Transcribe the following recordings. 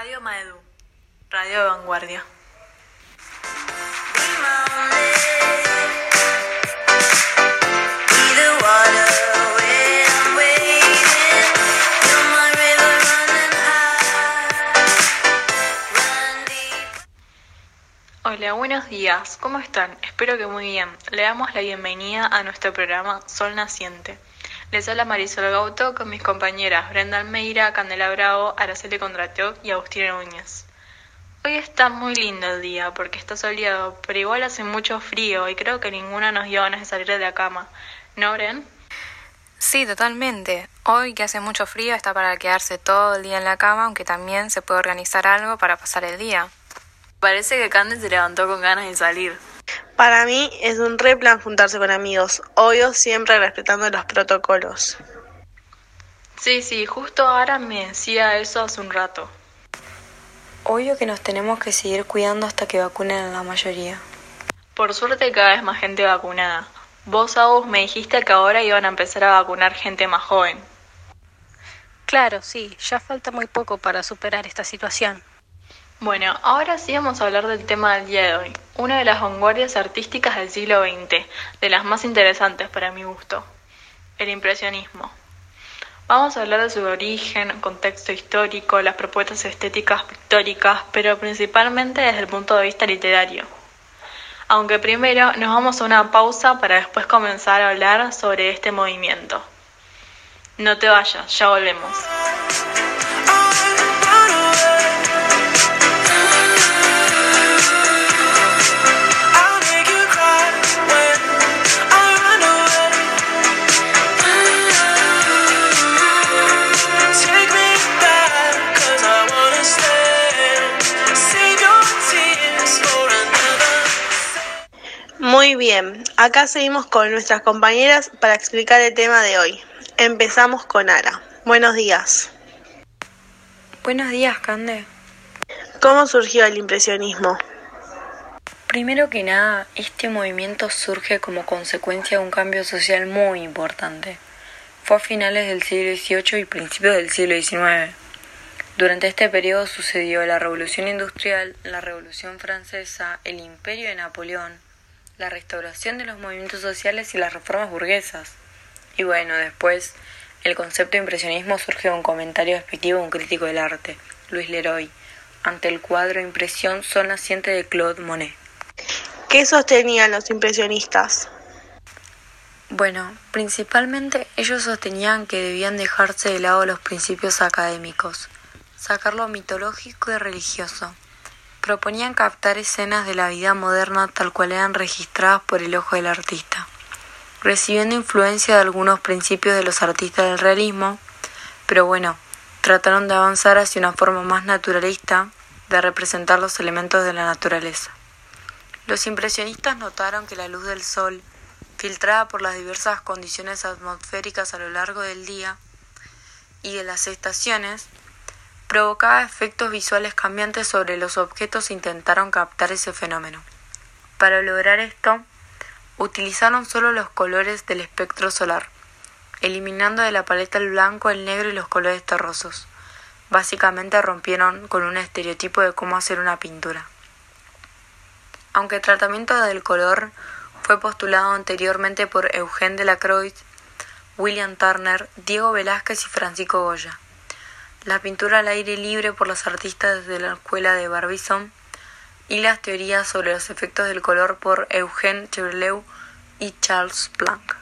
Radio Maedu, Radio de Vanguardia. Hola, buenos días. ¿Cómo están? Espero que muy bien. Le damos la bienvenida a nuestro programa Sol Naciente. Les habla Marisol Gauto con mis compañeras Brenda Almeida, Candela Bravo, Araceli Condratoc y Agustina Núñez. Hoy está muy lindo el día porque está soleado, pero igual hace mucho frío y creo que ninguna nos dio ganas de salir de la cama. ¿No, Bren? Sí, totalmente. Hoy que hace mucho frío está para quedarse todo el día en la cama, aunque también se puede organizar algo para pasar el día. Parece que Candy se levantó con ganas de salir. Para mí es un re plan juntarse con amigos, obvio siempre respetando los protocolos. Sí, sí, justo ahora me decía eso hace un rato. Obvio que nos tenemos que seguir cuidando hasta que vacunen a la mayoría. Por suerte cada vez más gente vacunada. Vos, Agus, me dijiste que ahora iban a empezar a vacunar gente más joven. Claro, sí, ya falta muy poco para superar esta situación. Bueno, ahora sí vamos a hablar del tema del día de hoy, una de las vanguardias artísticas del siglo XX, de las más interesantes para mi gusto, el impresionismo. Vamos a hablar de su origen, contexto histórico, las propuestas estéticas pictóricas, pero principalmente desde el punto de vista literario. Aunque primero nos vamos a una pausa para después comenzar a hablar sobre este movimiento. No te vayas, ya volvemos. Acá seguimos con nuestras compañeras para explicar el tema de hoy. Empezamos con Ara. Buenos días. Buenos días, Cande. ¿Cómo surgió el impresionismo? Primero que nada, este movimiento surge como consecuencia de un cambio social muy importante. Fue a finales del siglo XVIII y principios del siglo XIX. Durante este periodo sucedió la Revolución Industrial, la Revolución Francesa, el Imperio de Napoleón, la restauración de los movimientos sociales y las reformas burguesas. Y bueno, después el concepto de impresionismo surge de un comentario despectivo de un crítico del arte, Luis Leroy, ante el cuadro Impresión Sol naciente de Claude Monet. ¿Qué sostenían los impresionistas? Bueno, principalmente ellos sostenían que debían dejarse de lado los principios académicos, sacar lo mitológico y religioso, proponían captar escenas de la vida moderna tal cual eran registradas por el ojo del artista, recibiendo influencia de algunos principios de los artistas del realismo, pero bueno, trataron de avanzar hacia una forma más naturalista de representar los elementos de la naturaleza. Los impresionistas notaron que la luz del sol, filtrada por las diversas condiciones atmosféricas a lo largo del día y de las estaciones, provocaba efectos visuales cambiantes sobre los objetos e intentaron captar ese fenómeno. Para lograr esto, utilizaron solo los colores del espectro solar, eliminando de la paleta el blanco, el negro y los colores terrosos. Básicamente rompieron con un estereotipo de cómo hacer una pintura. Aunque el tratamiento del color fue postulado anteriormente por Eugène Delacroix, William Turner, Diego Velázquez y Francisco Goya. La pintura al aire libre por los artistas de la escuela de Barbizon y las teorías sobre los efectos del color por Eugène Chevreul y Charles Blanc.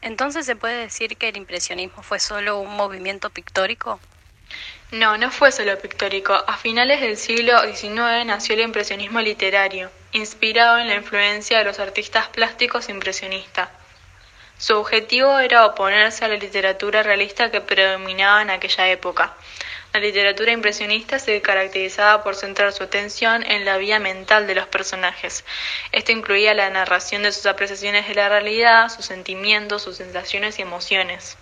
Entonces se puede decir que el impresionismo fue solo un movimiento pictórico. No, no fue solo pictórico. A finales del siglo XIX nació el impresionismo literario, inspirado en la influencia de los artistas plásticos impresionistas. Su objetivo era oponerse a la literatura realista que predominaba en aquella época. La literatura impresionista se caracterizaba por centrar su atención en la vida mental de los personajes. Esto incluía la narración de sus apreciaciones de la realidad, sus sentimientos, sus sensaciones y emociones.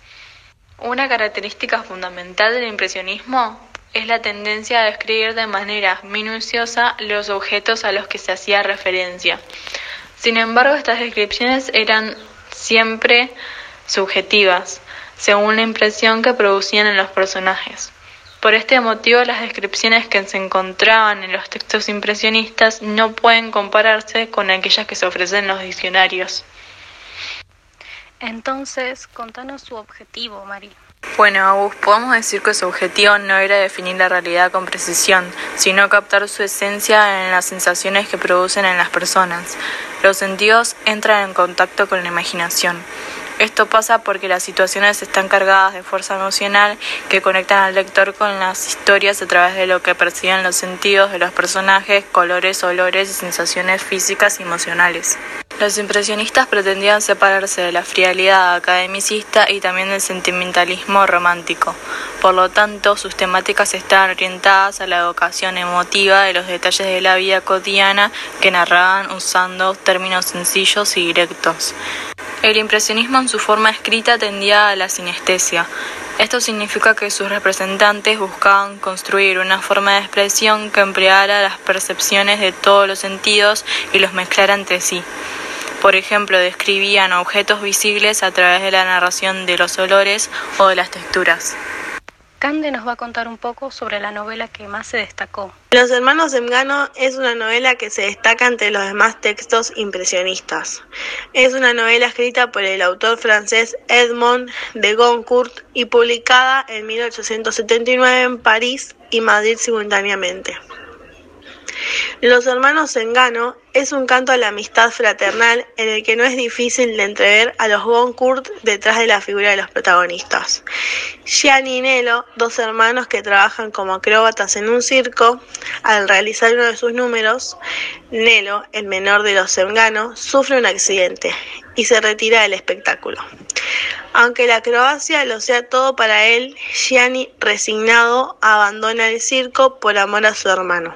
Una característica fundamental del impresionismo es la tendencia a describir de manera minuciosa los objetos a los que se hacía referencia. Sin embargo, estas descripciones eran siempre subjetivas, según la impresión que producían en los personajes. Por este motivo, las descripciones que se encontraban en los textos impresionistas no pueden compararse con aquellas que se ofrecen en los diccionarios. Entonces, contanos su objetivo, Mari. Bueno, Agus, podemos decir que su objetivo no era definir la realidad con precisión, sino captar su esencia en las sensaciones que producen en las personas. Los sentidos entran en contacto con la imaginación. Esto pasa porque las situaciones están cargadas de fuerza emocional que conectan al lector con las historias a través de lo que perciben los sentidos de los personajes, colores, olores y sensaciones físicas y emocionales. Los impresionistas pretendían separarse de la frialdad academicista y también del sentimentalismo romántico. Por lo tanto, sus temáticas estaban orientadas a la evocación emotiva de los detalles de la vida cotidiana que narraban usando términos sencillos y directos. El impresionismo en su forma escrita tendía a la sinestesia. Esto significa que sus representantes buscaban construir una forma de expresión que empleara las percepciones de todos los sentidos y los mezclara entre sí. Por ejemplo, describían objetos visibles a través de la narración de los olores o de las texturas. Cande nos va a contar un poco sobre la novela que más se destacó. Los hermanos Zemgano es una novela que se destaca entre los demás textos impresionistas. Es una novela escrita por el autor francés Edmond de Goncourt y publicada en 1879 en París y Madrid simultáneamente. Los hermanos Engano es un canto a la amistad fraternal en el que no es difícil de entrever a los Goncourt detrás de la figura de los protagonistas. Gianni y Nelo, dos hermanos que trabajan como acróbatas en un circo, al realizar uno de sus números, Nelo, el menor de los Engano, sufre un accidente y se retira del espectáculo. Aunque la acrobacia lo sea todo para él, Gianni, resignado, abandona el circo por amor a su hermano.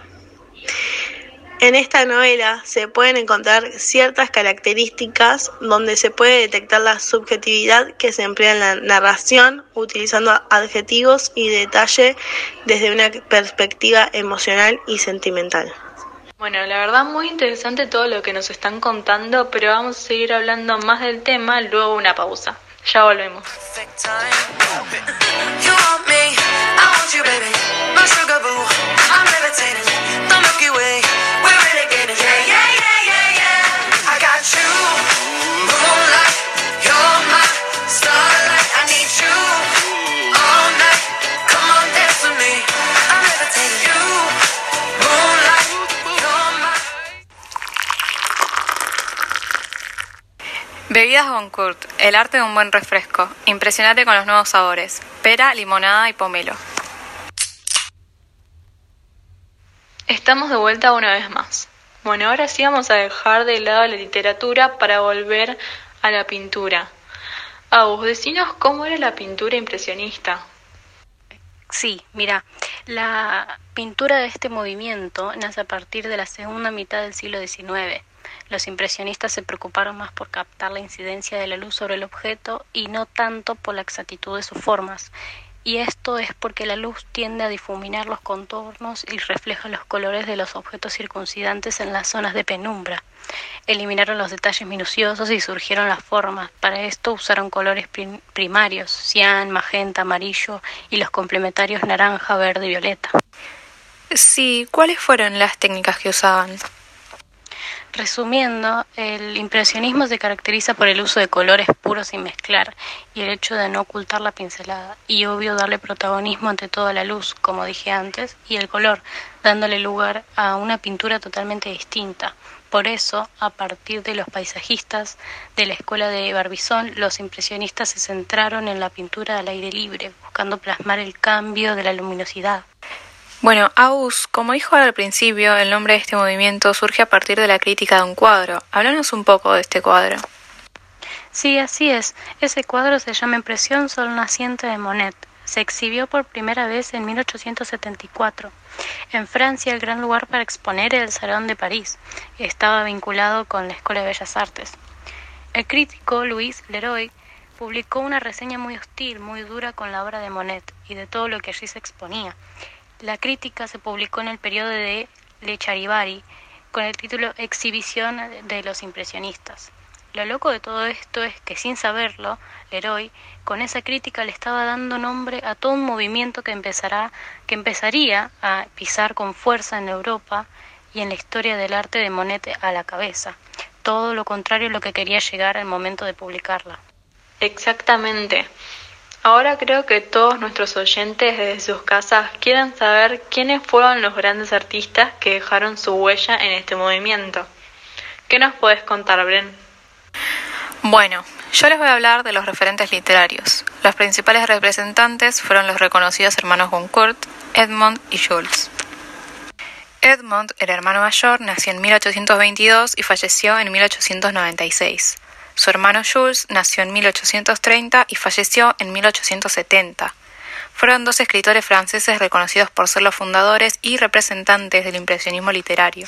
En esta novela se pueden encontrar ciertas características donde se puede detectar la subjetividad que se emplea en la narración utilizando adjetivos y detalle desde una perspectiva emocional y sentimental. Bueno, la verdad muy interesante todo lo que nos están contando, pero vamos a seguir hablando más del tema luego una pausa. Ya volvemos. Goncourt, el arte de un buen refresco. Impresionante con los nuevos sabores. Pera, limonada y pomelo. Estamos de vuelta una vez más. Bueno, ahora sí vamos a dejar de lado la literatura para volver a la pintura. Agus, decinos cómo era la pintura impresionista. Sí, mira, la pintura de este movimiento nace a partir de la segunda mitad del siglo XIX. Los impresionistas se preocuparon más por captar la incidencia de la luz sobre el objeto y no tanto por la exactitud de sus formas. Y esto es porque la luz tiende a difuminar los contornos y refleja los colores de los objetos circuncidantes en las zonas de penumbra. Eliminaron los detalles minuciosos y surgieron las formas. Para esto usaron colores primarios, cian, magenta, amarillo y los complementarios naranja, verde y violeta. Sí, ¿cuáles fueron las técnicas que usaban? Resumiendo, el impresionismo se caracteriza por el uso de colores puros sin mezclar y el hecho de no ocultar la pincelada y obvio darle protagonismo ante toda la luz, como dije antes, y el color, dándole lugar a una pintura totalmente distinta. Por eso, a partir de los paisajistas de la escuela de Barbizón, los impresionistas se centraron en la pintura al aire libre, buscando plasmar el cambio de la luminosidad. Bueno, Aus, como dijo al principio, el nombre de este movimiento surge a partir de la crítica de un cuadro. Háblanos un poco de este cuadro. Sí, así es. Ese cuadro se llama Impresión Sol Naciente de Monet. Se exhibió por primera vez en 1874. En Francia, el gran lugar para exponer era el Salón de París. Estaba vinculado con la Escuela de Bellas Artes. El crítico Louis Leroy publicó una reseña muy hostil, muy dura con la obra de Monet y de todo lo que allí se exponía. La crítica se publicó en el periodo de Le Charivari con el título Exhibición de los impresionistas. Lo loco de todo esto es que sin saberlo, Leroy con esa crítica le estaba dando nombre a todo un movimiento que empezará que empezaría a pisar con fuerza en Europa y en la historia del arte de Monet a la cabeza. Todo lo contrario a lo que quería llegar al momento de publicarla. Exactamente. Ahora creo que todos nuestros oyentes desde sus casas quieren saber quiénes fueron los grandes artistas que dejaron su huella en este movimiento. ¿Qué nos puedes contar, Bren? Bueno, yo les voy a hablar de los referentes literarios. Los principales representantes fueron los reconocidos hermanos Goncourt, Edmond y Jules. Edmond, el hermano mayor, nació en 1822 y falleció en 1896. Su hermano Jules nació en 1830 y falleció en 1870. Fueron dos escritores franceses reconocidos por ser los fundadores y representantes del impresionismo literario.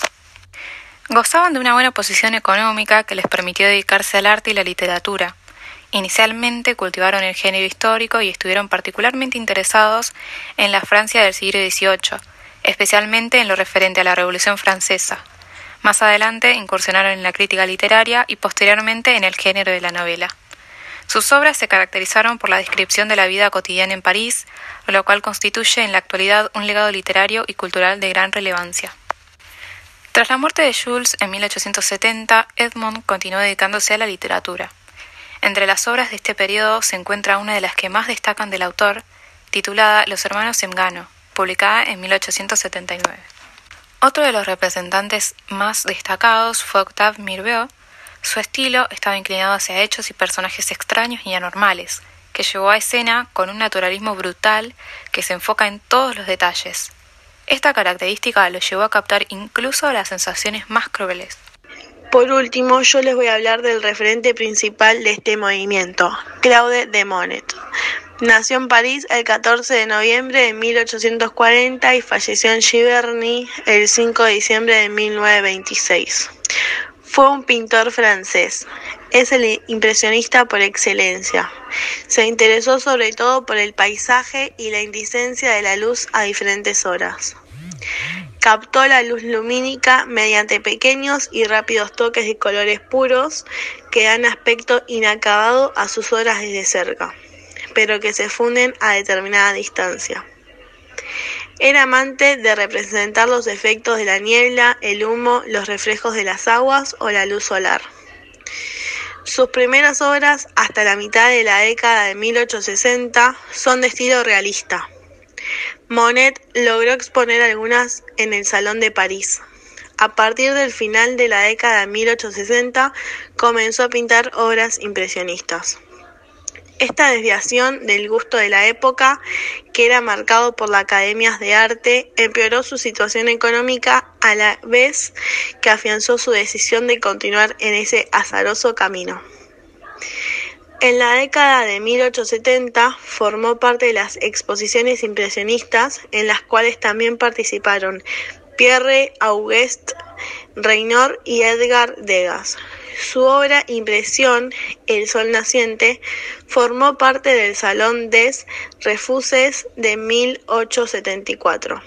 Gozaban de una buena posición económica que les permitió dedicarse al arte y la literatura. Inicialmente cultivaron el género histórico y estuvieron particularmente interesados en la Francia del siglo XVIII, especialmente en lo referente a la Revolución Francesa. Más adelante incursionaron en la crítica literaria y posteriormente en el género de la novela. Sus obras se caracterizaron por la descripción de la vida cotidiana en París, lo cual constituye en la actualidad un legado literario y cultural de gran relevancia. Tras la muerte de Jules en 1870, Edmond continuó dedicándose a la literatura. Entre las obras de este periodo se encuentra una de las que más destacan del autor, titulada Los hermanos Semgano, publicada en 1879. Otro de los representantes más destacados fue Octave Mirbeau. Su estilo estaba inclinado hacia hechos y personajes extraños y anormales, que llevó a escena con un naturalismo brutal que se enfoca en todos los detalles, esta característica lo llevó a captar incluso las sensaciones más crueles. Por último, yo les voy a hablar del referente principal de este movimiento, Claude de Monet. Nació en París el 14 de noviembre de 1840 y falleció en Giverny el 5 de diciembre de 1926. Fue un pintor francés. Es el impresionista por excelencia. Se interesó sobre todo por el paisaje y la indicencia de la luz a diferentes horas. Captó la luz lumínica mediante pequeños y rápidos toques de colores puros que dan aspecto inacabado a sus obras desde cerca, pero que se funden a determinada distancia. Era amante de representar los efectos de la niebla, el humo, los reflejos de las aguas o la luz solar. Sus primeras obras, hasta la mitad de la década de 1860, son de estilo realista. Monet logró exponer algunas en el Salón de París. A partir del final de la década de 1860 comenzó a pintar obras impresionistas. Esta desviación del gusto de la época, que era marcado por las academias de arte, empeoró su situación económica a la vez que afianzó su decisión de continuar en ese azaroso camino. En la década de 1870 formó parte de las exposiciones impresionistas en las cuales también participaron Pierre Auguste Renoir y Edgar Degas. Su obra Impresión, El Sol Naciente, formó parte del Salón des Refuses de 1874.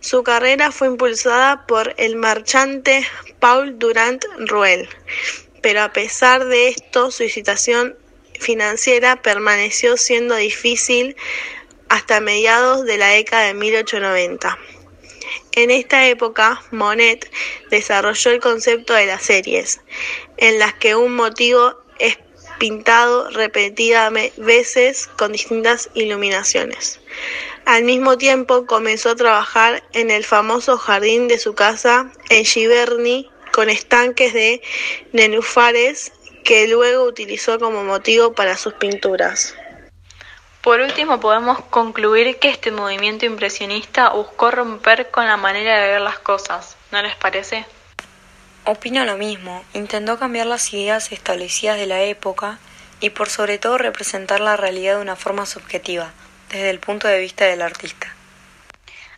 Su carrera fue impulsada por el marchante Paul Durand Ruel, pero a pesar de esto su situación financiera permaneció siendo difícil hasta mediados de la década de 1890. En esta época, Monet desarrolló el concepto de las series, en las que un motivo es pintado repetidas veces con distintas iluminaciones. Al mismo tiempo comenzó a trabajar en el famoso jardín de su casa en Giverny con estanques de nenúfares que luego utilizó como motivo para sus pinturas. Por último, podemos concluir que este movimiento impresionista buscó romper con la manera de ver las cosas, ¿no les parece? Opino lo mismo, intentó cambiar las ideas establecidas de la época y por sobre todo representar la realidad de una forma subjetiva, desde el punto de vista del artista.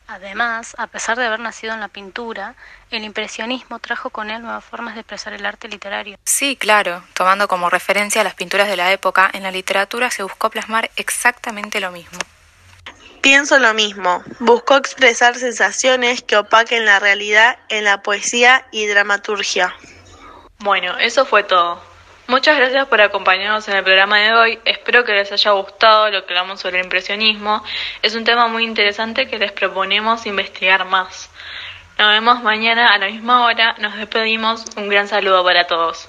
Además, a pesar de haber nacido en la pintura, el impresionismo trajo con él nuevas formas de expresar el arte literario. Sí, claro, tomando como referencia las pinturas de la época, en la literatura se buscó plasmar exactamente lo mismo. Pienso lo mismo, buscó expresar sensaciones que opaquen la realidad en la poesía y dramaturgia. Bueno, eso fue todo. Muchas gracias por acompañarnos en el programa de hoy. Espero que les haya gustado lo que hablamos sobre el impresionismo. Es un tema muy interesante que les proponemos investigar más. Nos vemos mañana a la misma hora. Nos despedimos. Un gran saludo para todos.